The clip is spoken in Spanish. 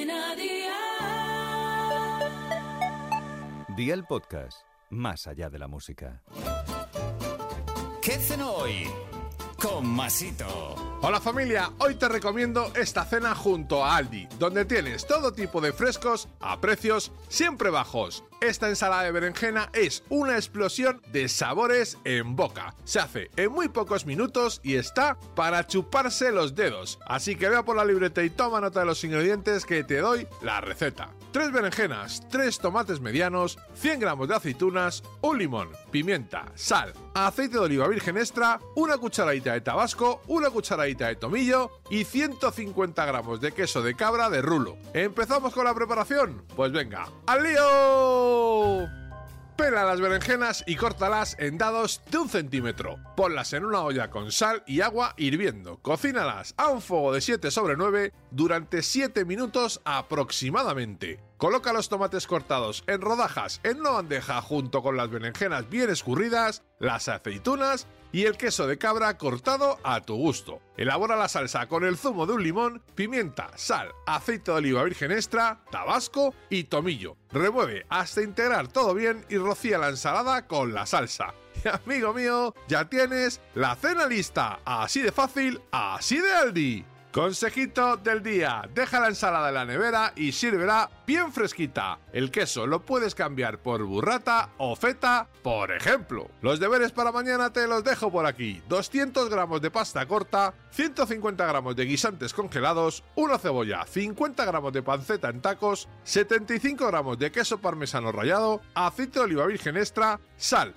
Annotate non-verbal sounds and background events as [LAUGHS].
Cadena Dial. Día el podcast, más allá de la música. ¿Qué cenó hoy? Con Masito. Hola familia, hoy te recomiendo esta cena junto a Aldi, donde tienes todo tipo de frescos a precios siempre bajos. Esta ensalada de berenjena es una explosión de sabores en boca. Se hace en muy pocos minutos y está para chuparse los dedos. Así que vea por la libreta y toma nota de los ingredientes que te doy la receta. 3 berenjenas, 3 tomates medianos, 100 gramos de aceitunas, un limón, pimienta, sal, aceite de oliva virgen extra, una cucharadita de tabasco, una cucharadita de tomillo y 150 gramos de queso de cabra de rulo. ¿Empezamos con la preparación? Pues venga, ¡al lío! Pela las berenjenas y córtalas en dados de un centímetro. Ponlas en una olla con sal y agua hirviendo. Cocínalas a un fuego de 7 sobre 9 durante 7 minutos aproximadamente. Coloca los tomates cortados en rodajas en una bandeja junto con las berenjenas bien escurridas, las aceitunas y el queso de cabra cortado a tu gusto. Elabora la salsa con el zumo de un limón, pimienta, sal, aceite de oliva virgen extra, tabasco y tomillo. Remueve hasta integrar todo bien y rocía la ensalada con la salsa. Y [LAUGHS] amigo mío, ya tienes la cena lista. Así de fácil, así de Aldi. Consejito del día, deja la ensalada en la nevera y sírvela bien fresquita. El queso lo puedes cambiar por burrata o feta, por ejemplo. Los deberes para mañana te los dejo por aquí. 200 gramos de pasta corta, 150 gramos de guisantes congelados, una cebolla, 50 gramos de panceta en tacos, 75 gramos de queso parmesano rallado, aceite de oliva virgen extra, sal,